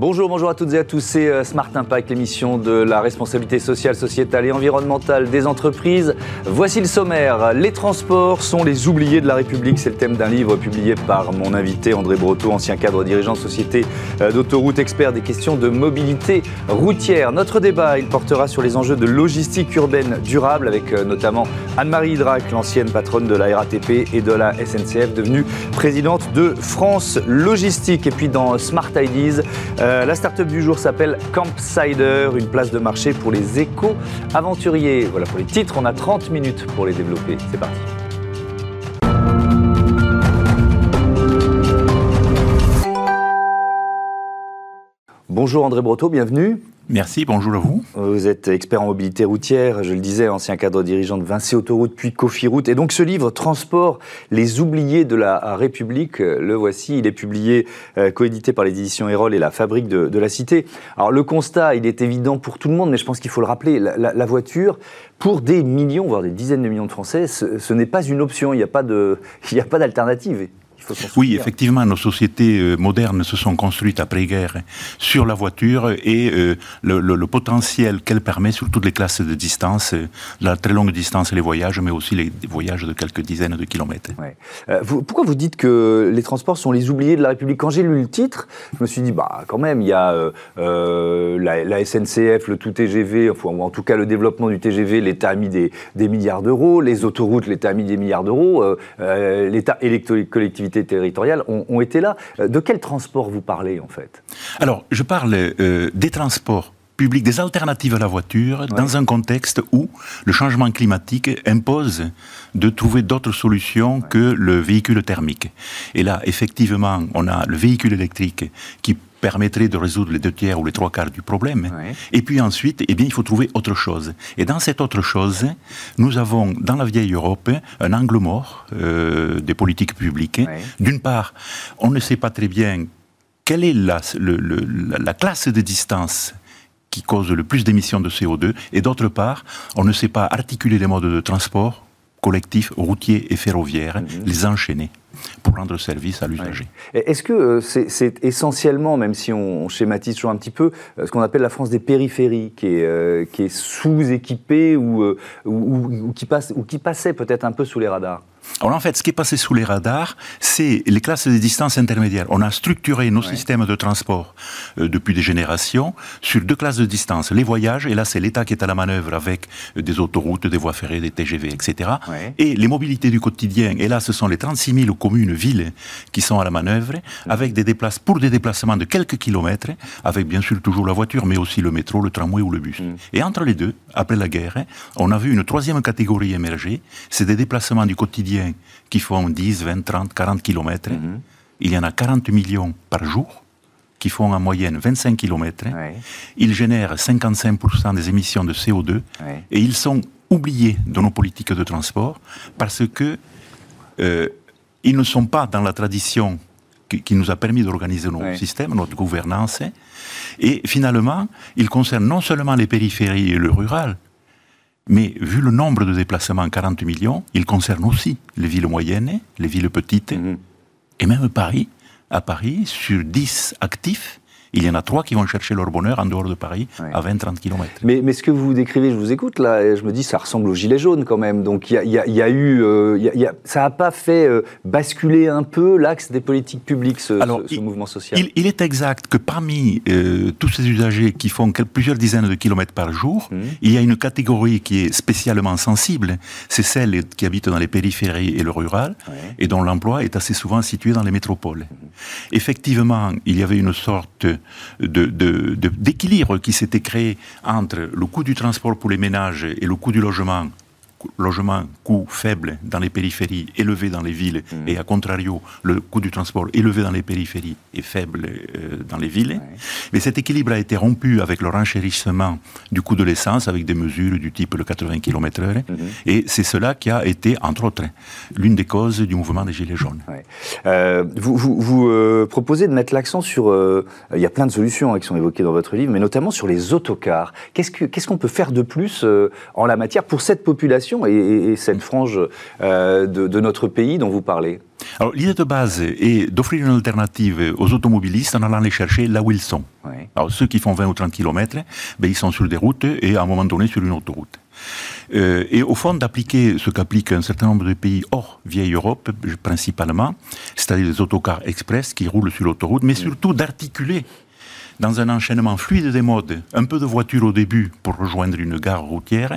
Bonjour, bonjour à toutes et à tous. C'est euh, Smart Impact, l'émission de la responsabilité sociale, sociétale et environnementale des entreprises. Voici le sommaire. Les transports sont les oubliés de la République. C'est le thème d'un livre publié par mon invité André Breteau, ancien cadre dirigeant de société euh, d'autoroute, expert des questions de mobilité routière. Notre débat, il portera sur les enjeux de logistique urbaine durable avec euh, notamment Anne-Marie Hydrac, l'ancienne patronne de la RATP et de la SNCF, devenue présidente de France Logistique. Et puis dans Smart Ideas, euh, la start-up du jour s'appelle Campsider, une place de marché pour les éco-aventuriers. Voilà pour les titres, on a 30 minutes pour les développer. C'est parti. Bonjour André Breteau, bienvenue. Merci, bonjour à vous. Vous êtes expert en mobilité routière, je le disais, ancien cadre dirigeant de Vinci Autoroute puis Cofiroute. Et donc ce livre, Transport, les oubliés de la République, le voici. Il est publié, euh, coédité par les éditions Erol et la Fabrique de, la Cité. Alors le constat, il est évident pour tout le monde, mais je pense qu'il faut le rappeler, la, voiture, pour des millions, voire des dizaines de millions de Français, ce, n'est pas une option, il n'y a pas d'alternative. Oui, effectivement, nos sociétés euh, modernes se sont construites après-guerre sur la voiture et euh, le, potentiel qu'elle permet sur toutes les classes de distance, euh, la très longue distance et les voyages, mais aussi les voyages de quelques dizaines de kilomètres. pourquoi vous dites que les transports sont les oubliés de la République? Quand j'ai lu le titre, je me suis dit, bah quand même, il y a la, SNCF, le tout TGV, ou en tout cas le développement du TGV, l'État a mis des, des milliards d'euros, les autoroutes, l'État a mis des milliards d'euros, l'État et les collectivités territoriales ont, été là. Euh, de quel transport vous parlez en fait? Alors, je parle euh, des transports publics, des alternatives à la voiture, dans un contexte où le changement climatique impose de trouver d'autres solutions que le véhicule thermique. Et là, effectivement, on a le véhicule électrique qui permettrait de résoudre les deux tiers ou les trois quarts du problème. Et puis ensuite, eh bien, il faut trouver autre chose. Et dans cette autre chose, nous avons dans la vieille Europe un angle mort euh, des politiques publiques. D'une part, on ne sait pas très bien quelle est la, la classe de distance qui cause le plus d'émissions de CO2, et d'autre part, on ne sait pas articuler les modes de transport collectifs, routiers et ferroviaires, mhm. les enchaîner pour rendre service à l'usager. Est-ce que euh, c'est essentiellement, même si on, schématise toujours un petit peu, euh, ce qu'on appelle la France des périphéries, qui est, sous-équipée ou qui passait peut-être un peu sous les radars? Alors en fait, ce qui est passé sous les radars, c'est les classes de distance intermédiaires. On a structuré nos systèmes de transport euh, depuis des générations sur deux classes de distance. Les voyages, et là c'est l'État qui est à la manœuvre avec euh, des autoroutes, des voies ferrées, des TGV, etc. Et les mobilités du quotidien, et là ce sont les 36 000 communes, villes qui sont à la manœuvre, avec des déplacements, pour des déplacements de quelques kilomètres, avec bien sûr toujours la voiture, mais aussi le métro, le tramway ou le bus. Mm. Et entre les deux, après la guerre, on a vu une troisième catégorie émerger, c'est des déplacements du quotidien qui font 10, 20, 30, 40 kilomètres. Mhm. Il y en a 40 millions par jour qui font en moyenne 25 kilomètres. Ils génèrent 55% des émissions de CO2 et ils sont oubliés de nos politiques de transport parce que euh, ils ne sont pas dans la tradition qui, nous a permis d'organiser nos systèmes, notre gouvernance. Et finalement, ils concernent non seulement les périphéries et le rural, mais vu le nombre de déplacements, 40 millions, il concerne aussi les villes moyennes, les villes petites, mhm. et même Paris. À Paris, sur 10 actifs, il y en a trois qui vont chercher leur bonheur en dehors de Paris, à 20-30 km. Mais, mais, ce que vous décrivez, je vous écoute là, et je me dis, ça ressemble aux Gilets jaunes quand même. Donc il y, y, a eu. Euh, y a, ça n'a pas fait euh, basculer un peu l'axe des politiques publiques, ce, ce, mouvement social il, est exact que parmi euh, tous ces usagers qui font plusieurs dizaines de kilomètres par jour, mmh. il y a une catégorie qui est spécialement sensible. C'est celle qui habite dans les périphéries et le rural, et dont l'emploi est assez souvent situé dans les métropoles. Mmh. Effectivement, il y avait une sorte d'équilibre qui s'était créé entre le coût du transport pour les ménages et le coût du logement logement coût faible dans les périphéries, élevé dans les villes, mmh. et à contrario, le coût du transport élevé dans les périphéries et faible euh, dans les villes. Mais cet équilibre a été rompu avec le renchérissement du coût de l'essence, avec des mesures du type le 80 km/h. Mmh. Et c'est cela qui a été, entre autres, l'une des causes du mouvement des Gilets jaunes. Euh, vous, vous, euh, proposez de mettre l'accent sur... il y a plein de solutions hein, qui sont évoquées dans votre livre, mais notamment sur les autocars. Qu'est-ce qu'on peut faire de plus en la matière pour cette population et, cette frange euh, de, notre pays dont vous parlez? Alors l'idée de base est d'offrir une alternative aux automobilistes en allant les chercher là où ils sont. Alors ceux qui font 20 ou 30 km, ben, ils sont sur des routes et à un moment donné sur une autoroute. Euh, et au fond, d'appliquer ce qu'appliquent un certain nombre de pays hors vieille Europe, principalement, c'est-à-dire les autocars express qui roulent sur l'autoroute, mais surtout d'articuler dans un enchaînement fluide des modes, un peu de voiture au début pour rejoindre une gare routière,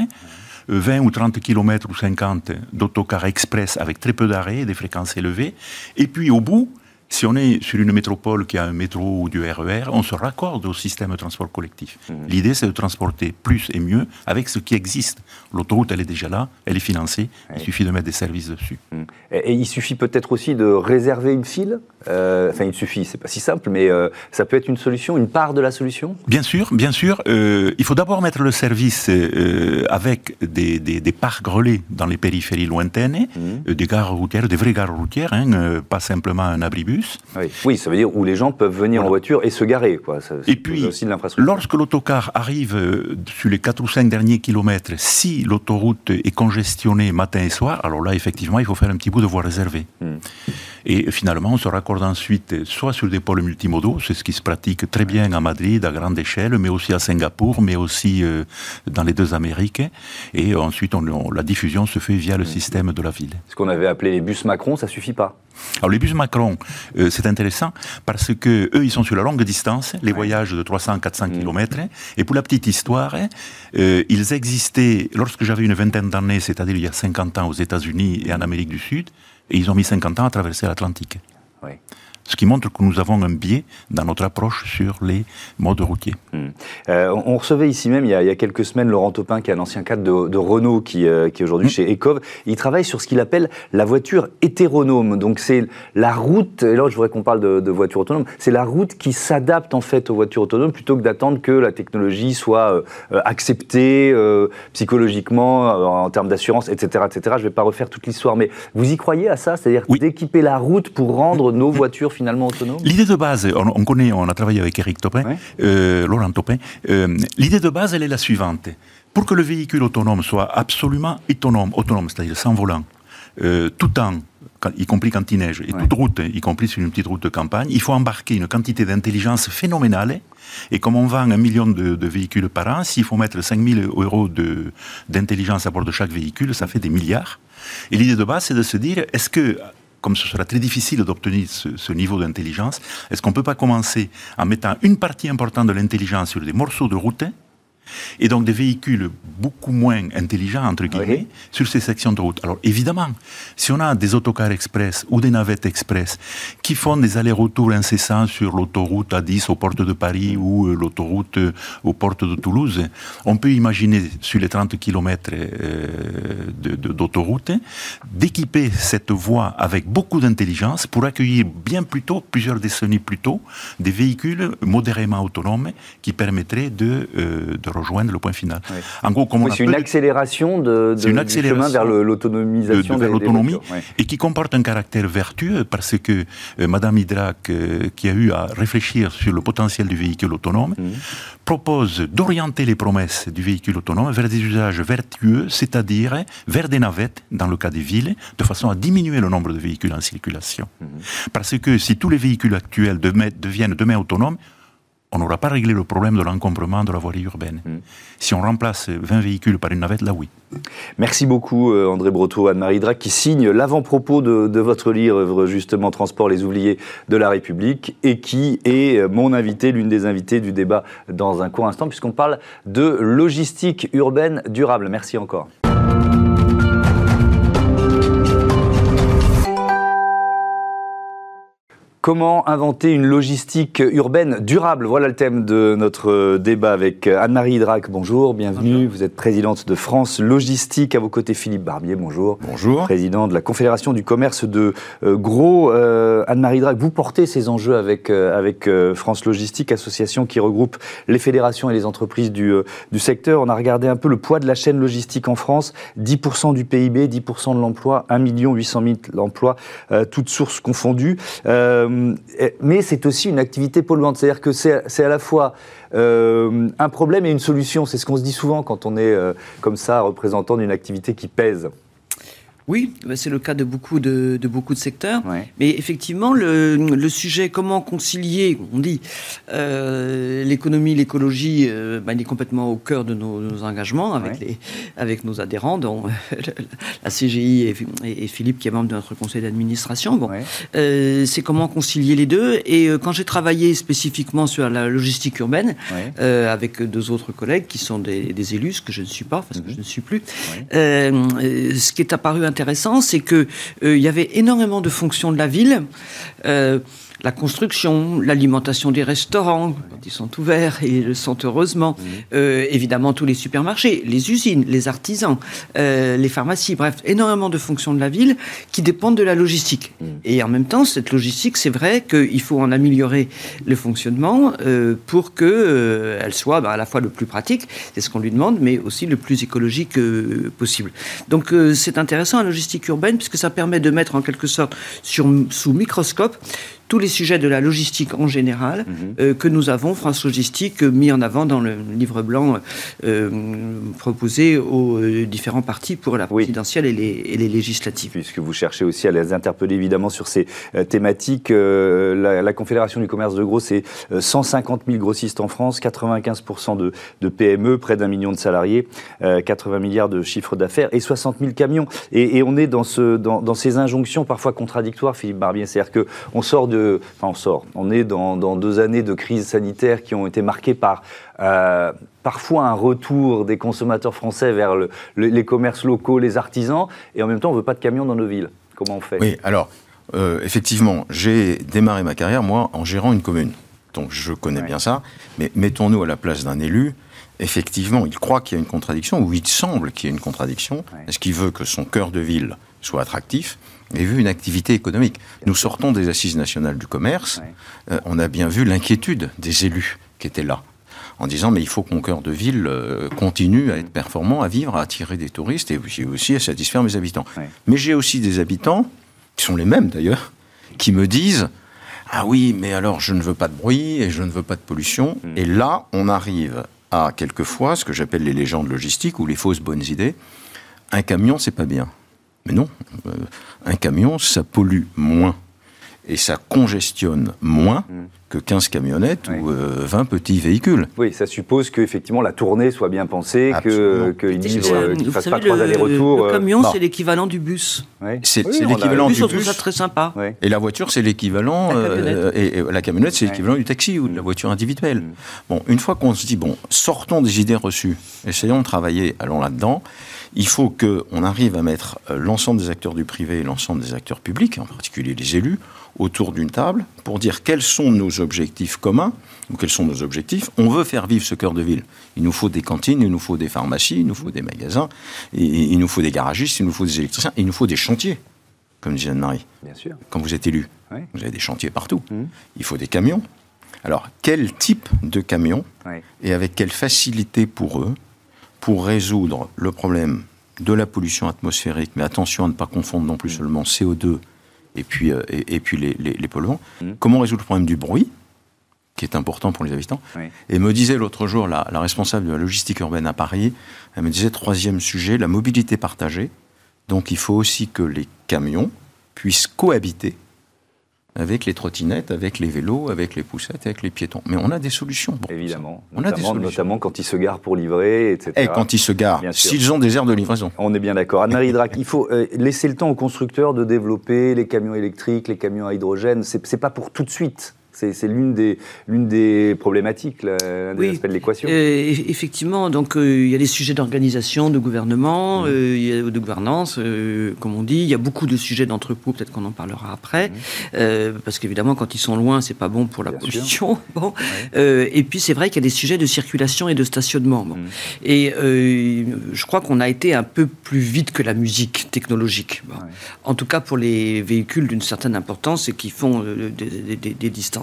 20 ou 30 km ou 50 d'autocars express avec très peu d'arrêts des fréquences élevées, et puis au bout, si on est sur une métropole qui a un métro ou du RER, e on se raccorde au système de transport collectif. Mmh. L'idée, c'est de transporter plus et mieux avec ce qui existe. L'autoroute, elle est déjà là, elle est financée, il suffit de mettre des services dessus. Mmh. Et, il suffit peut-être aussi de réserver une file euh, Enfin, il suffit, c'est pas si simple, mais euh, ça peut être une solution, une part de la solution? Bien sûr, bien sûr. Euh, il faut d'abord mettre le service avec des, des, parcs relais dans les périphéries lointaines, mmh. des gares routières, des vraies gares routières, hein, pas simplement un abribus. Oui. ça veut dire où les gens peuvent venir en voiture et se garer. Quoi. et puis, aussi lorsque l'autocar arrive euh, sur les 4 ou 5 derniers kilomètres, si l'autoroute est congestionnée matin et soir, alors là, effectivement, il faut faire un petit bout de voie réservée. Hmm. Et finalement, on se raccorde ensuite soit sur des pôles multimodaux, c'est ce qui se pratique très bien à Madrid, à grande échelle, mais aussi à Singapour, mais aussi euh, dans les deux Amériques. Et ensuite, on, la diffusion se fait via le système de la ville. Ce qu'on avait appelé les bus Macron, ça suffit pas alors les bus Macron, euh, c'est intéressant parce que eux, ils sont sur la longue distance, les voyages de 300-400 mm. km. Et pour la petite histoire, euh, ils existaient lorsque j'avais une vingtaine d'années, c'est-à-dire il y a 50 ans aux États-Unis et en Amérique du Sud, et ils ont mis 50 ans à traverser l'Atlantique. Ce qui montre que nous avons un biais dans notre approche sur les modes routiers. Hmm. Euh, on recevait ici même, il y, a, quelques semaines, Laurent Topin, qui est un ancien cadre de, Renault, qui, euh, qui est aujourd'hui hmm. chez Ecov. Il travaille sur ce qu'il appelle la voiture hétéronome. Donc c'est la route, et là je voudrais qu'on parle de, voiture autonome, c'est la route qui s'adapte en fait aux voitures autonomes plutôt que d'attendre que la technologie soit euh, acceptée psychologiquement, en termes d'assurance, etc., etc. Je ne vais pas refaire toute l'histoire, mais vous y croyez à ça? C'est-à-dire d'équiper la route pour rendre nos voitures L'idée de base, on, connaît, on a travaillé avec Eric Topin, euh, Laurent Topin. Euh, l'idée de base, elle est la suivante. Pour que le véhicule autonome soit absolument autonome, autonome c'est-à-dire sans volant, euh, tout temps, y compris quand il neige, et toute route, y compris sur une petite route de campagne, il faut embarquer une quantité d'intelligence phénoménale. Et comme on vend un million de, véhicules par an, s'il faut mettre 5000 euros d'intelligence à bord de chaque véhicule, ça fait des milliards. Et l'idée de base, c'est de se dire, est-ce que comme ce sera très difficile d'obtenir ce, niveau d'intelligence, est-ce qu'on ne peut pas commencer en mettant une partie importante de l'intelligence sur des morceaux de route et donc des véhicules beaucoup moins intelligents, entre guillemets, sur ces sections de route. Alors évidemment, si on a des autocars express ou des navettes express qui font des allers-retours incessants sur l'autoroute A10 aux portes de Paris ou euh, l'autoroute euh, aux portes de Toulouse, on peut imaginer sur les 30 km euh, d'autoroute d'équiper cette voie avec beaucoup d'intelligence pour accueillir bien plus tôt, plusieurs décennies plus tôt, des véhicules modérément autonomes qui permettraient de, de rejoindre le point final. En gros, c'est une accélération de, une chemin vers l'autonomisation de, l'autonomie et qui comporte un caractère vertueux parce que euh, Madame Hydrac, euh, qui a eu à réfléchir sur le potentiel du véhicule autonome, mhm. propose d'orienter les promesses du véhicule autonome vers des usages vertueux, c'est-à-dire vers des navettes dans le cas des villes, de façon à diminuer le nombre de véhicules en circulation. Mhm. Parce que si tous les véhicules actuels deviennent demain autonomes, on n'aura pas réglé le problème de l'encombrement de la voirie urbaine. Hmm. Si on remplace 20 véhicules par une navette, là oui. Merci beaucoup euh, André Breteau, Anne-Marie Drac, qui signe l'avant-propos de, votre livre, justement Transport les oubliés de la République, et qui est euh, mon invité, l'une des invitées du débat dans un court instant, puisqu'on parle de logistique urbaine durable. Merci encore. Comment inventer une logistique urbaine durable? Voilà le thème de notre débat avec Anne-Marie Hydrac. Bonjour, bienvenue. Vous êtes présidente de France Logistique. À vos côtés, Philippe Barbier. Bonjour. Bonjour. Président de la Confédération du commerce de euh, gros. Euh, Anne-Marie Hydrac, vous portez ces enjeux avec, euh, avec France Logistique, association qui regroupe les fédérations et les entreprises du, du secteur. On a regardé un peu le poids de la chaîne logistique en France. 10% du PIB, 10% de l'emploi, 1 800 000 emplois, toutes sources confondues. Euh, mais c'est aussi une activité polluante. C'est-à-dire que c'est à la fois euh, un problème et une solution. C'est ce qu'on se dit souvent quand on est euh, comme ça représentant d'une activité qui pèse. Oui, c'est le cas de beaucoup de, beaucoup de secteurs. Mais effectivement, le, sujet comment concilier, on dit, euh, l'économie, l'écologie, euh, bah, il est complètement au cœur de nos, engagements avec, les, avec nos adhérents, dont la CGI et, Philippe qui est membre de notre conseil d'administration. Bon, euh, c'est comment concilier les deux. Et quand j'ai travaillé spécifiquement sur la logistique urbaine, avec deux autres collègues qui sont des, élus, ce que je ne suis pas, parce que mhm. je ne suis plus, ce qui est apparu intéressant, c'est qu'il euh, y avait énormément de fonctions de la ville. Euh, la construction, l'alimentation des restaurants, quand ils sont ouverts et le sont heureusement, euh, évidemment tous les supermarchés, les usines, les artisans, euh, les pharmacies, bref, énormément de fonctions de la ville qui dépendent de la logistique. Et en même temps, cette logistique, c'est vrai qu'il faut en améliorer le fonctionnement euh, pour que elle soit bah, à la fois le plus pratique, c'est ce qu'on lui demande, mais aussi le plus écologique possible. Donc c'est intéressant logistique urbaine puisque ça permet de mettre en quelque sorte sur, sous microscope tous les sujets de la logistique en général mhm. euh, que nous avons, France Logistique, mis en avant dans le livre blanc euh, proposé aux euh, différents partis pour la présidentielle et, les, législatives. Puisque vous cherchez aussi à les interpeller évidemment sur ces thématiques, la, Confédération du commerce de gros, c'est 150 000 grossistes en France, 95% de, PME, près d'un million de salariés, 80 milliards de chiffre d'affaires et 60 000 camions. Et, on est dans, ce, dans, dans, ces injonctions parfois contradictoires, Philippe Barbier. C'est-à-dire qu'on sort de enfin on sort, on est dans, deux années de crise sanitaire qui ont été marquées par euh, parfois un retour des consommateurs français vers les commerces locaux, les artisans, et en même temps on veut pas de camions dans nos villes. Comment on fait? Oui, alors euh, effectivement, j'ai démarré ma carrière moi en gérant une commune, donc je connais bien ça. Mais mettons-nous à la place d'un élu. Effectivement, il croit qu'il y a une contradiction, ou il semble qu'il y ait une contradiction. Est-ce qu'il veut que son cœur de ville soit attractif? Et vu une activité économique. Nous sortons des assises nationales du commerce, euh, on a bien vu l'inquiétude des élus qui étaient là, en disant mais il faut que mon cœur de ville euh, continue à être performant, à vivre, à attirer des touristes et aussi à satisfaire mes habitants. Mais j'ai aussi des habitants, qui sont les mêmes d'ailleurs, qui me disent ah oui, mais alors je ne veux pas de bruit et je ne veux pas de pollution. Hmm. Et là, on arrive à quelquefois ce que j'appelle les légendes logistiques ou les fausses bonnes idées. Un camion, c'est pas bien. Mais non, euh, un camion, ça pollue moins et ça congestionne moins mm. que 15 camionnettes ou 20 euh, petits véhicules. Oui, ça suppose qu'effectivement la tournée soit bien pensée, qu'il ne fasse pas trois allers-retours. Le, euh, camion, c'est l'équivalent du bus. C'est l'équivalent du bus. On trouve ça très sympa. Et la voiture, c'est l'équivalent. et, la camionnette, c'est l'équivalent du taxi ou de la voiture individuelle. Mm. Bon, une fois qu'on se dit, bon, sortons des idées reçues, essayons de travailler, allons là-dedans. Il faut qu'on arrive à mettre euh, l'ensemble des acteurs du privé et l'ensemble des acteurs publics, en particulier les élus, autour d'une table pour dire quels sont nos objectifs communs ou quels sont nos objectifs. On veut faire vivre ce cœur de ville. Il nous faut des cantines, il nous faut des pharmacies, il nous faut des magasins, il nous faut des garagistes, il nous faut des électriciens, il nous faut des chantiers, comme disait Anne-Marie. Bien sûr. Quand vous êtes élu, vous avez des chantiers partout. Mmh. Il faut des camions. Alors, quel type de camions et avec quelle facilité pour eux pour résoudre le problème de la pollution atmosphérique, mais attention à ne pas confondre non plus mm. seulement CO2 et puis, euh, et, puis les, les, polluants. Mm. Comment résoudre le problème du bruit qui est important pour les habitants. Et me disait l'autre jour la, la, responsable de la logistique urbaine à Paris, elle me disait troisième sujet, la mobilité partagée. Donc il faut aussi que les camions puissent cohabiter avec les trottinettes, avec les vélos, avec les poussettes, avec les piétons. Mais on a des solutions. Évidemment. On a des solutions. Notamment quand ils se garent pour livrer, etc. Et quand ils se garent, s'ils ont des aires de livraison. On est bien d'accord. Anne-Marie Drac, il faut euh, laisser le temps aux constructeurs de développer les camions électriques, les camions à hydrogène. C'est pas pour tout de suite. C'est l'une des, des problématiques, l'un des aspects de l'équation. Euh, effectivement, donc euh, il y a des sujets d'organisation, de gouvernement, mmh. euh, de gouvernance, comme on dit. Il y a beaucoup de sujets d'entrepôt, peut-être qu'on en parlera après, mmh. parce qu'évidemment, quand ils sont loin, c'est pas bon pour la pollution. Bon. et puis c'est vrai qu'il y a des sujets de circulation et de stationnement. Mmh. Et je crois qu'on a été un peu plus vite que la musique technologique. En tout cas pour les véhicules d'une certaine importance et qui font des distances.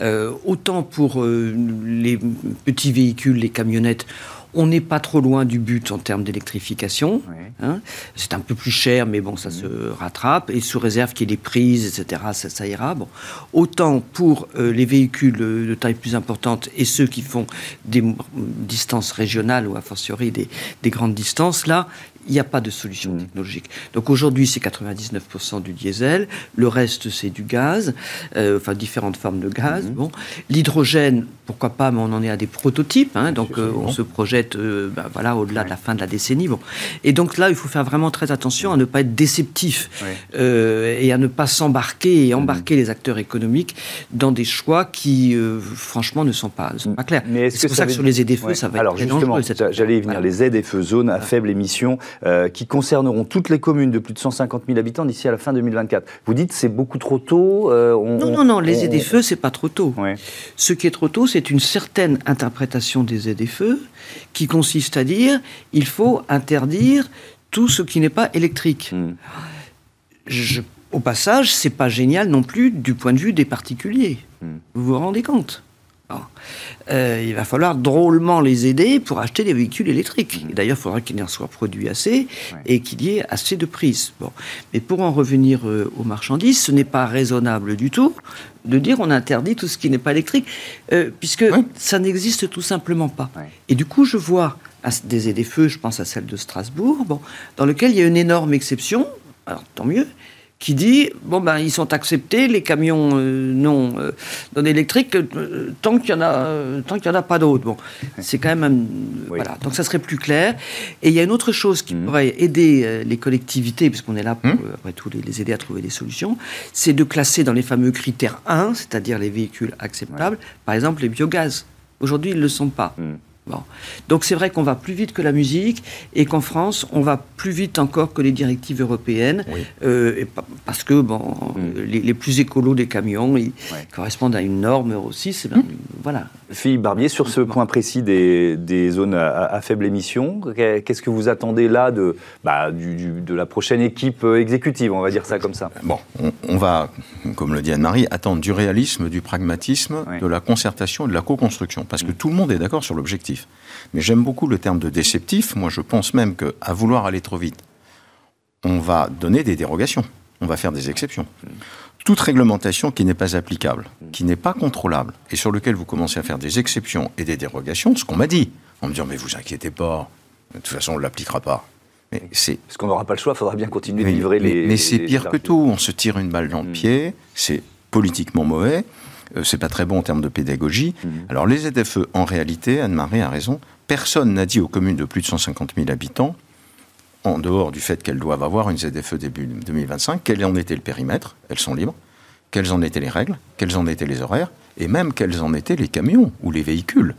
Euh, autant pour euh, les petits véhicules, les camionnettes, on n'est pas trop loin du but en termes d'électrification. Hein. C'est un peu plus cher, mais bon, ça se rattrape. Et sous réserve qu'il y ait des prises, etc., ça, ira. Bon. Autant pour euh, les véhicules de taille plus importante et ceux qui font des distances régionales ou a fortiori des, des grandes distances, là, il n'y a pas de solution mmh. technologique. Donc aujourd'hui, c'est 99% du diesel, le reste, c'est du gaz, euh, enfin différentes formes de gaz. Mmh. Bon. L'hydrogène, pourquoi pas, mais on en est à des prototypes, hein, donc euh, on se projette euh, ben, voilà, au-delà de la fin de la décennie. Bon. Et donc là, il faut faire vraiment très attention à ne pas être déceptif et à ne pas s'embarquer et embarquer mmh. les acteurs économiques dans des choix qui, franchement, ne sont pas, sont pas clairs. c'est pour ça, que sur les aides feux, ça va Alors, être Alors justement, j'allais y venir, les aides et feux, zones à faible émission, euh, qui concerneront toutes les communes de plus de 150 000 habitants d'ici à la fin 2024. Vous dites c'est beaucoup trop tôt euh, Non, non, non, les aides feux, c'est pas trop tôt. Ce qui est trop tôt, c'est une certaine interprétation des aides feux qui consiste à dire il faut interdire tout ce qui n'est pas électrique. Hmm. au passage, c'est pas génial non plus du point de vue des particuliers. Hmm. Vous vous rendez compte? Euh, il va falloir drôlement les aider pour acheter des véhicules électriques. Mmh. D'ailleurs, il faudra qu'il en soit produit assez et qu'il y ait assez de prises. Bon. Mais pour en revenir euh, aux marchandises, ce n'est pas raisonnable du tout de dire on interdit tout ce qui n'est pas électrique, euh, puisque ça n'existe tout simplement pas. Et du coup, je vois des aides feux, je pense à celle de Strasbourg, bon, dans lequel il y a une énorme exception, alors tant mieux, qui dit bon ben ils sont acceptés les camions euh, non euh, non électriques euh, tant qu'il y en a tant qu'il y en a pas d'autres. Bon c'est quand même voilà. Donc ça serait plus clair. Et il y a une autre chose qui mmh. pourrait aider les collectivités puisqu'on est là pour mmh. après tout les, aider à trouver des solutions c'est de classer dans les fameux critères 1 c'est-à-dire les véhicules acceptables par exemple les biogaz. Aujourd'hui ils ne le sont pas. Mmh. Donc c'est vrai qu'on va plus vite que la musique et qu'en France, on va plus vite encore que les directives européennes, euh, parce que bon, mm. les, plus écolos des camions, ils correspondent à une norme aussi. C'est mm. voilà. Philippe Barbier, sur ce point précis des, zones à, faible émission, qu'est-ce que vous attendez là de, bah, de la prochaine équipe euh, exécutive, on va dire ça comme ça? Bon, on, va, comme le dit Anne-Marie, attendre du réalisme, du pragmatisme, de la concertation et de la co-construction, parce que mm. tout le monde est d'accord sur l'objectif. Mais j'aime beaucoup le terme de déceptif. Moi, je pense même qu'à vouloir aller trop vite, on va donner des dérogations, on va faire des exceptions. Toute réglementation qui n'est pas applicable, qui n'est pas contrôlable, et sur lequel vous commencez à faire des exceptions et des dérogations, ce qu'on m'a dit, en me disant mais vous inquiétez pas, de toute façon on ne l'appliquera pas. Mais c'est parce qu'on n'aura pas le choix, il faudra bien continuer de livrer les. Mais c'est pire que tout. On se tire une balle dans le mm. pied. C'est politiquement mauvais. Euh, c'est pas très bon en termes de pédagogie. Mm. Alors les ZFE, en réalité, Anne-Marie a raison. Personne n'a dit aux communes de plus de 150 000 habitants en dehors du fait qu'elles doivent avoir une ZFE début 2025, quel en était le périmètre, elles sont libres, quelles en étaient les règles, quels en étaient les horaires, et même quels en étaient les camions ou les véhicules.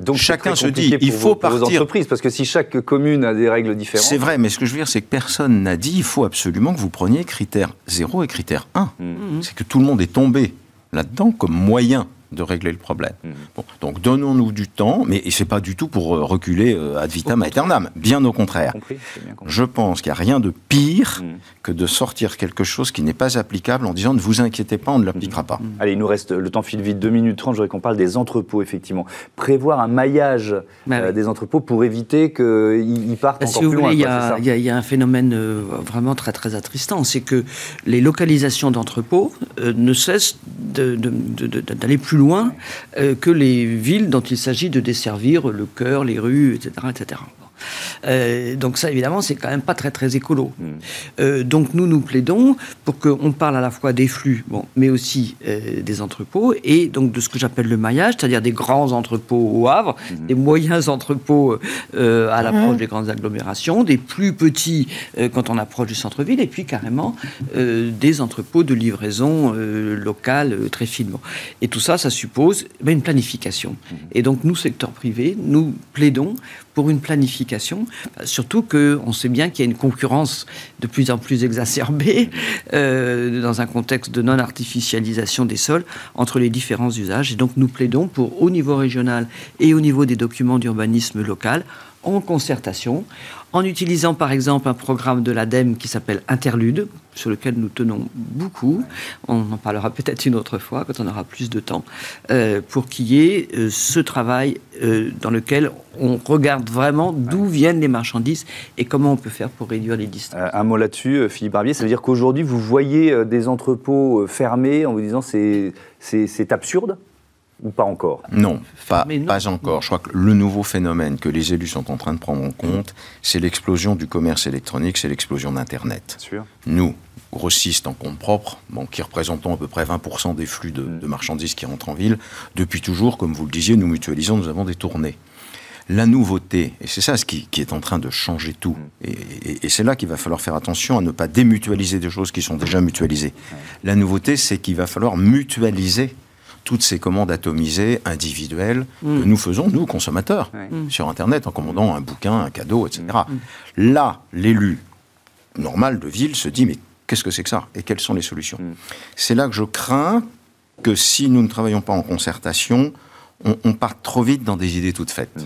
Donc chacun se dit, il faut partir. Vos entreprises, parce que si chaque commune a des règles différentes. C'est vrai, mais ce que je veux dire, c'est que personne n'a dit, il faut absolument que vous preniez critère 0 et critère 1. Mmh. C'est que tout le monde est tombé là-dedans comme moyen de régler le problème. Mmh. Bon, donc donnons-nous du temps, mais ce n'est pas du tout pour euh, reculer euh, ad vitam aeternam, bien au contraire. Je pense qu'il n'y a rien de pire mmh. que de sortir quelque chose qui n'est pas applicable en disant ne vous inquiétez pas, on ne l'appliquera mmh. pas. Allez, il nous reste, le temps file vite, 2 minutes 30, je voudrais qu'on parle des entrepôts, effectivement. Prévoir un maillage bah euh, des entrepôts pour éviter qu'ils partent bah, encore plus loin. Il y, a un phénomène vraiment très très attristant, c'est que les localisations d'entrepôts ne cessent d'aller plus loin euh, que les villes dont il s'agit de desservir le cœur, les rues, etc. etc. Euh, donc ça, évidemment, c'est quand même pas très très écolo. Hmm. Euh, donc nous nous plaidons pour qu'on parle à la fois des flux, bon, mais aussi euh, des entrepôts et donc de ce que j'appelle le maillage, c'est-à-dire des grands entrepôts au Havre, hmm. des moyens entrepôts à l'approche des grandes agglomérations, des plus petits quand on approche du centre-ville, et puis carrément des entrepôts de livraison locale très finement. Et tout ça, ça suppose ben, une planification. Hmm. Et donc nous, secteur privé, nous plaidons pour une planification, surtout qu'on sait bien qu'il y a une concurrence de plus en plus exacerbée euh, dans un contexte de non-artificialisation des sols entre les différents usages. Et donc nous plaidons pour, au niveau régional et au niveau des documents d'urbanisme local, en concertation, en utilisant par exemple un programme de l'ADEME qui s'appelle Interlude, sur lequel nous tenons beaucoup. On en parlera peut-être une autre fois quand on aura plus de temps, euh, pour qu'il y ait euh, ce travail euh, dans lequel on regarde vraiment d'où viennent les marchandises et comment on peut faire pour réduire les distances. un mot là-dessus, Philippe Barbier, ça veut dire qu'aujourd'hui vous voyez des entrepôts fermés en vous disant c'est absurde? Ou pas encore non pas, pas encore. Je crois que le nouveau phénomène que les élus sont en train de prendre en compte, c'est l'explosion du commerce électronique, c'est l'explosion d'Internet. Nous, grossistes en compte propre, bon, qui représentons à peu près 20% des flux de, mm. de, marchandises qui rentrent en ville, depuis toujours, comme vous le disiez, nous mutualisons, nous avons des tournées. La nouveauté, et c'est ça ce qui, est en train de changer tout, mm. et, c'est là qu'il va falloir faire attention à ne pas démutualiser des choses qui sont déjà mutualisées. La nouveauté, c'est qu'il va falloir mutualiser toutes ces commandes atomisées, individuelles, mm. que nous faisons, nous, consommateurs, sur Internet, en commandant un bouquin, un cadeau, etc. Là, l'élu normal de ville se dit, mais qu'est-ce que c'est que ça? Et quelles sont les solutions? C'est là que je crains que si nous ne travaillons pas en concertation, on, part trop vite dans des idées toutes faites.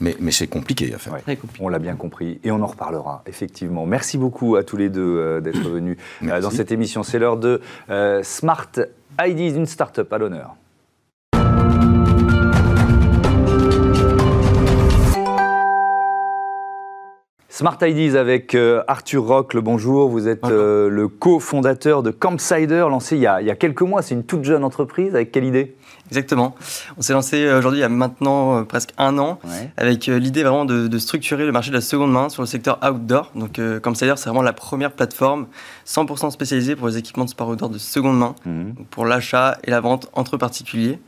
Mais, c'est compliqué à faire. On l'a bien compris et on en reparlera, effectivement. Merci beaucoup à tous les deux euh, d'être venus euh, dans cette émission. C'est l'heure de euh, Smart IDs, une start-up à l'honneur. Smart Ideas avec euh, Arthur Rock, le bonjour. Vous êtes euh, le cofondateur de Campsider, lancé il y, a, quelques mois. C'est une toute jeune entreprise. Avec quelle idée? Exactement. On s'est lancé euh, aujourd'hui il y a maintenant presque un an avec l'idée vraiment de, structurer le marché de la seconde main sur le secteur outdoor. Donc Campsider, c'est vraiment la première plateforme 100% spécialisée pour les équipements de sport outdoor de seconde main, mhm. pour l'achat et la vente entre particuliers.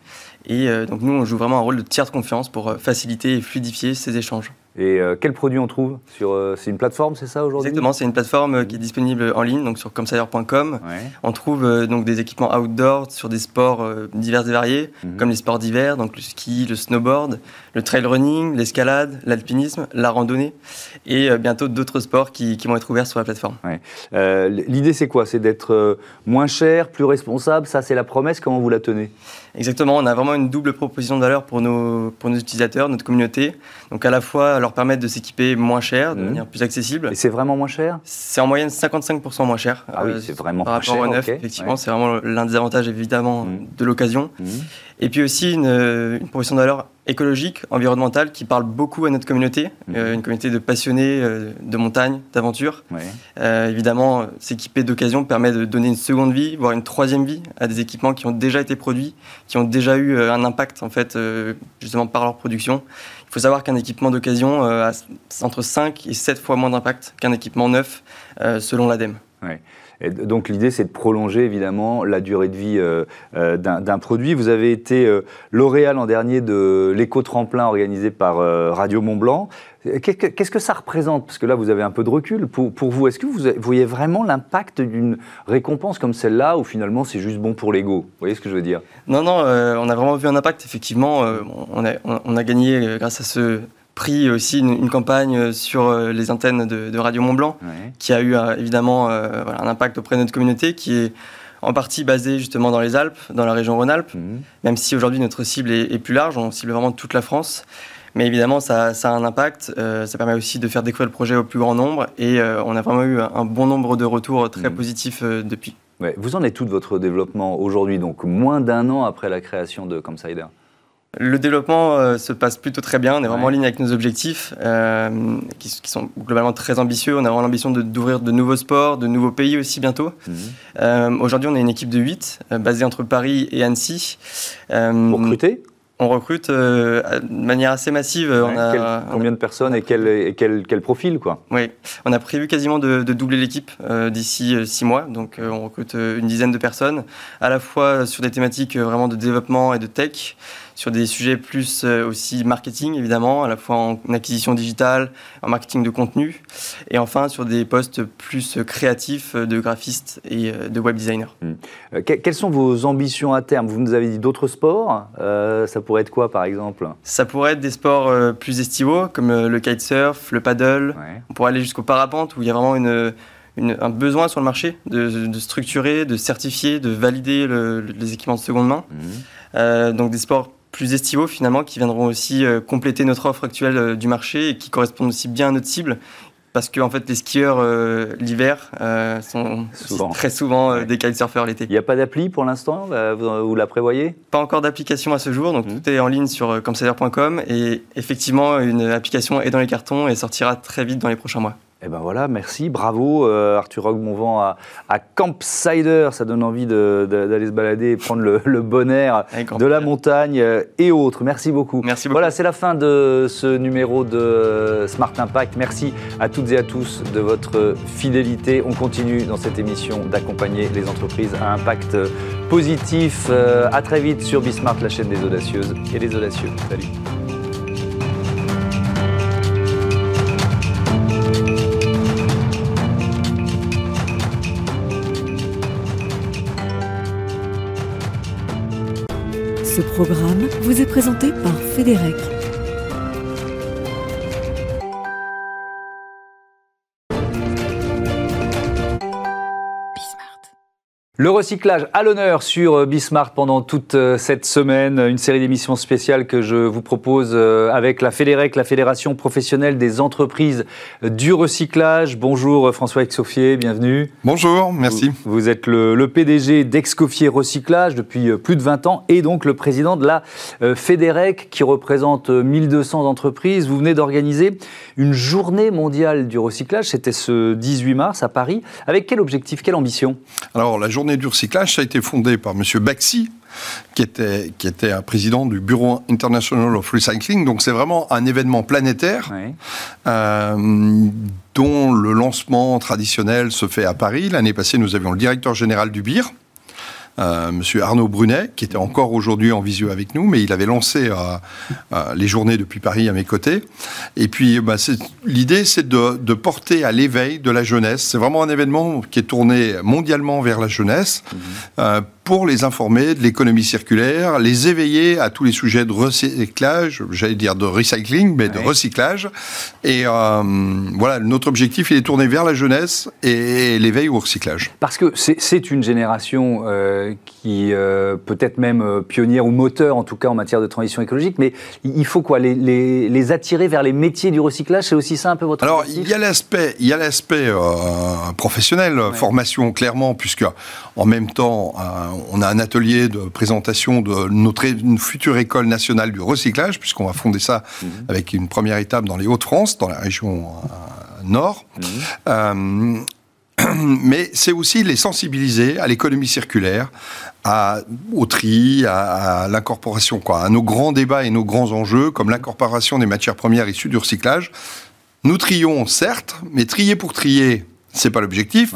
Et donc nous, on joue vraiment un rôle de tiers de confiance pour faciliter et fluidifier ces échanges. Et euh, quels produits on trouve sur euh, C'est une plateforme, c'est ça aujourd'hui? Exactement, c'est une plateforme euh, qui est disponible en ligne, donc sur comsailleur.com. On trouve donc des équipements outdoor sur des sports divers et variés, mhm. comme les sports d'hiver, donc le ski, le snowboard, le trail running, l'escalade, l'alpinisme, la randonnée, et bientôt d'autres sports qui, qui, vont être ouverts sur la plateforme. L'idée, c'est quoi? C'est d'être moins cher, plus responsable? Ça, c'est la promesse? Comment vous la tenez? Exactement, on a vraiment une double proposition de valeur pour nos, pour nos utilisateurs, notre communauté. Donc à la fois leur permettre de s'équiper moins cher, de mmh. manière plus accessible. Et c'est vraiment moins cher? C'est en moyenne 55% moins cher. Ah oui, euh, c'est vraiment par rapport au neuf. Effectivement, c'est vraiment l'un des avantages évidemment mmh. de l'occasion. Mmh. Et puis aussi une, une proposition de valeur écologique, environnementale, qui parle beaucoup à notre communauté, mhm. euh, une communauté de passionnés euh, de montagne, d'aventure. Euh, évidemment, s'équiper d'occasion permet de donner une seconde vie, voire une troisième vie à des équipements qui ont déjà été produits, qui ont déjà eu un impact en fait, justement par leur production. Il faut savoir qu'un équipement d'occasion a entre 5 et 7 fois moins d'impact qu'un équipement neuf, selon l'ADEME donc l'idée, c'est de prolonger évidemment la durée de vie euh, euh, d'un produit. Vous avez été euh, lauréat l'an dernier de l'éco-tremplin organisé par Radio Mont Blanc. Qu'est-ce que ça représente? Parce que là, vous avez un peu de recul. Pour, vous, est-ce que vous voyez vraiment l'impact d'une récompense comme celle-là, ou finalement c'est juste bon pour l'ego? Vous voyez ce que je veux dire? Non, non, on a vraiment vu un impact. Effectivement, on, a, gagné grâce à ce, pris aussi une, campagne sur euh, les antennes de, Radio Mont Blanc, qui a eu euh, évidemment euh, un impact auprès de notre communauté, qui est en partie basée justement dans les Alpes, dans la région Rhône-Alpes, mhm. même si aujourd'hui notre cible est, plus large, on cible vraiment toute la France. Mais évidemment, ça, a un impact. ça permet aussi de faire découvrir le projet au plus grand nombre. Et on a vraiment eu un, bon nombre de retours très mhm. positifs depuis. Vous en êtes tout de votre développement aujourd'hui, donc moins d'un an après la création de Comsider le développement euh, se passe plutôt très bien. On est vraiment en ligne avec nos objectifs, euh, qui, sont globalement très ambitieux. On a vraiment l'ambition d'ouvrir de, nouveaux sports, de nouveaux pays aussi bientôt. Mhm. Euh, aujourd'hui, on est une équipe de 8, basée entre Paris et Annecy. Vous recrutez? on recrute de manière assez massive. on a, combien de personnes et, quel, quel, profil quoi? Oui, on a prévu quasiment de, doubler l'équipe d'ici six mois. Donc on recrute une dizaine de personnes, à la fois sur des thématiques vraiment de développement et de tech, sur des sujets plus euh, aussi marketing, évidemment, à la fois en acquisition digitale, en marketing de contenu, et enfin sur des postes plus créatifs de graphistes et euh, de web designers. Hmm. Euh, quelles sont vos ambitions à terme? Vous nous avez dit d'autres sports. ça pourrait être quoi, par exemple? Ça pourrait être des sports plus estivaux, comme le kitesurf, le paddle. On pourrait aller jusqu'au parapente, où il y a vraiment une... un besoin sur le marché de, structurer, de certifier, de valider les équipements de seconde main. Hmm. donc des sports plus estivaux finalement qui viendront aussi euh, compléter notre offre actuelle euh, du marché et qui correspondent aussi bien à notre cible parce que en fait les skieurs euh, l'hiver sont très souvent des kitesurfers l'été. Il n'y a pas d'appli pour l'instant vous, la prévoyez? Pas encore d'application à ce jour, donc mmh. tout est en ligne sur euh, et effectivement une application est dans les cartons et sortira très vite dans les prochains mois. Eh ben voilà, merci, bravo euh, Arthur Roquemonvent à, à Campsider, ça donne envie d'aller se balader et prendre le, bon air de la montagne euh, et autres. Merci beaucoup. Merci beaucoup. Voilà, c'est la fin de ce numéro de Smart Impact. Merci à toutes et à tous de votre fidélité. On continue dans cette émission d'accompagner les entreprises à impact positif. Euh, à très vite sur Bismart, la chaîne des audacieuses et des audacieux. Salut. Programme vous est présenté par Fédérec. Le recyclage à l'honneur sur euh, Bismarck pendant toute euh, cette semaine, une série d'émissions spéciales que je vous propose euh, avec la Fédérec, la Fédération professionnelle des entreprises du recyclage. Bonjour François Exoffier, bienvenue. Bonjour, merci. Vous, êtes le, PDG d'Excoffier Recyclage depuis plus de 20 ans et donc le président de la Fédérec qui représente 1200 entreprises. Vous venez d'organiser une journée mondiale du recyclage, c'était ce 18 mars à Paris. Avec quel objectif, quelle ambition? Alors la journée du recyclage, ça a été fondé par M. Baxi, qui était, qui était un président du Bureau International of Recycling. Donc c'est vraiment un événement planétaire euh, dont le lancement traditionnel se fait à Paris. L'année passée, nous avions le directeur général du BIR, euh, Monsieur Arnaud Brunet, qui était encore aujourd'hui en visio avec nous, mais il avait lancé euh, euh, les journées depuis Paris à mes côtés. Et puis, bah, l'idée, c'est de, de, porter à l'éveil de la jeunesse. C'est vraiment un événement qui est tourné mondialement vers la jeunesse. Mmh pour les informer de l'économie circulaire, les éveiller à tous les sujets de recyclage, j'allais dire de recycling, mais de recyclage. Et euh, voilà, notre objectif, il est tourné vers la jeunesse et l'éveil au recyclage. Parce que c'est une génération euh, qui euh, peut-être même pionnière ou moteur, en tout cas en matière de transition écologique, mais il faut quoi? Les, les, les attirer vers les métiers du recyclage C'est aussi ça un peu votre Alors, il y a l'aspect, il y a l'aspect professionnel, formation clairement, puisque en même temps, on a un atelier de présentation de notre future école nationale du recyclage, puisqu'on va fonder ça mhm. avec une première étape dans les Hauts-de-France, dans la région euh, nord. Mhm. Euh, mais c'est aussi les sensibiliser à l'économie circulaire, à, au tri, à, l'incorporation, quoi, à nos grands débats et nos grands enjeux, comme l'incorporation des matières premières issues du recyclage. Nous trions, certes, mais trier pour trier, c'est pas l'objectif.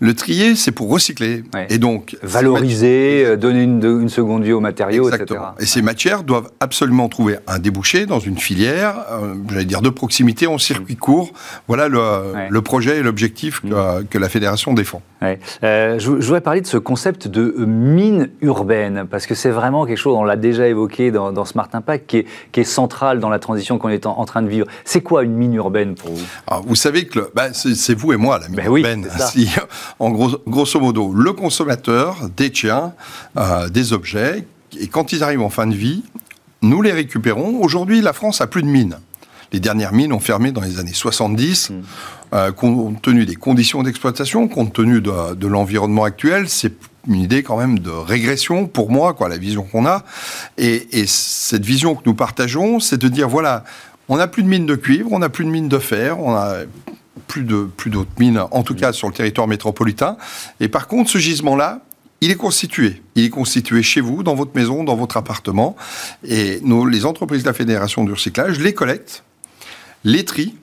Le trier, c'est pour recycler. Et donc. Valoriser, euh, donner une, seconde vie aux matériaux, Exactement. Et ces matières doivent absolument trouver un débouché dans une filière, euh, j'allais dire de proximité, en circuit court. Voilà le, projet et l'objectif que, mm. la Fédération défend. Euh, je, voudrais parler de ce concept de mine urbaine, parce que c'est vraiment quelque chose, on l'a déjà évoqué dans, Smart Impact, qui est, central dans la transition qu'on est en, train de vivre. C'est quoi une mine urbaine pour vous? Vous savez que bah, c'est vous et moi, la mine ben urbaine. en gros, grosso modo, le consommateur détient euh, des objets et quand ils arrivent en fin de vie, nous les récupérons. Aujourd'hui, la France a plus de mines. Les dernières mines ont fermé dans les années 70. Hmm. Euh, compte tenu des conditions d'exploitation, compte tenu de, l'environnement actuel, c'est une idée quand même de régression pour moi, quoi, la vision qu'on a. Et, et, cette vision que nous partageons, c'est de dire voilà, on n'a plus de mines de cuivre, on n'a plus de mines de fer, on a plus de plus d'autres mines, en tout cas sur le territoire métropolitain. Et par contre, ce gisement-là, il est constitué. Il est constitué chez vous, dans votre maison, dans votre appartement. Et nous, les entreprises de la Fédération du recyclage les collectent, les trient,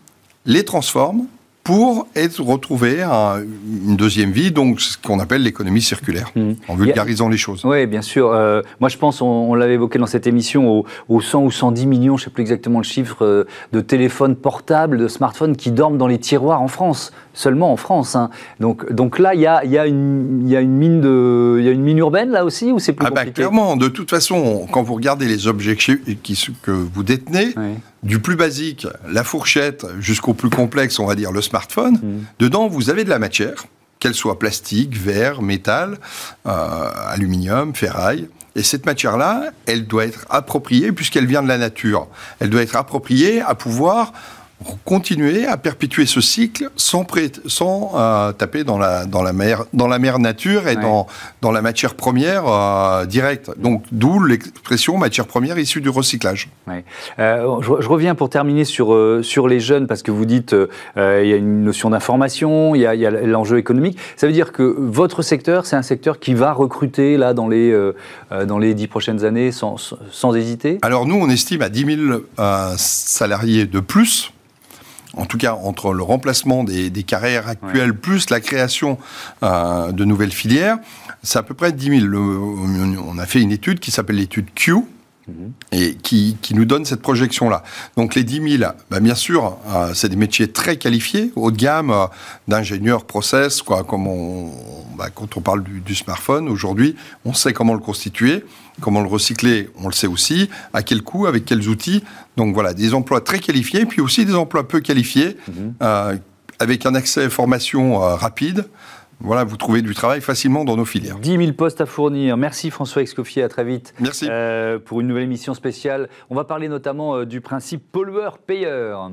les transforment pour être retrouvé à une deuxième vie, donc ce qu'on appelle l'économie circulaire, hmm. en vulgarisant les choses. Oui, bien sûr. Euh, moi, je pense, on, l'avait évoqué dans cette émission, aux, 100 ou 110 millions, je ne sais plus exactement le chiffre, euh, de téléphones portables, de smartphones qui dorment dans les tiroirs en France, seulement en France. Hein. Donc, donc là, il y a, y, a une, y a une mine de, y a une mine urbaine là aussi, ou c'est plus ah bah, compliqué? Clairement, de toute façon, quand vous regardez les objets que vous détenez, du plus basique, la fourchette, jusqu'au plus complexe, on va dire le smartphone. Mm. Dedans, vous avez de la matière, qu'elle soit plastique, verre, métal, euh, aluminium, ferraille. Et cette matière-là, elle doit être appropriée, puisqu'elle vient de la nature, elle doit être appropriée à pouvoir continuer à perpétuer ce cycle sans, sans euh, taper dans la, dans, la mer, dans la mer nature et dans, dans la matière première euh, directe. Donc, d'où l'expression matière première issue du recyclage. Euh, je, reviens pour terminer sur, sur les jeunes, parce que vous dites il y a une notion d'information, il y a, a l'enjeu économique. Ça veut dire que votre secteur, c'est un secteur qui va recruter là, dans, les, dans les dix prochaines années sans, sans hésiter? Alors, nous, on estime à 10 000 salariés de plus en tout cas entre le remplacement des, carrières actuelles plus la création euh, de nouvelles filières, c'est à peu près 10 000. on a fait une étude qui s'appelle l'étude Q, mhm. et qui, nous donne cette projection-là. Donc les 10 000, bah, bien sûr, euh, c'est des métiers très qualifiés, haut de gamme, euh, d'ingénieurs process, quoi, comme on, bah, quand on parle du, du smartphone aujourd'hui, on sait comment le constituer. Comment le recycler, on le sait aussi. À quel coût, avec quels outils. Donc voilà, des emplois très qualifiés, puis aussi des emplois peu qualifiés, mhm. euh, avec un accès à formation euh, rapide. Voilà, vous trouvez du travail facilement dans nos filières. 10 000 postes à fournir. Merci François Excoffier, à très vite. Merci. Euh, pour une nouvelle émission spéciale. On va parler notamment du principe pollueur-payeur.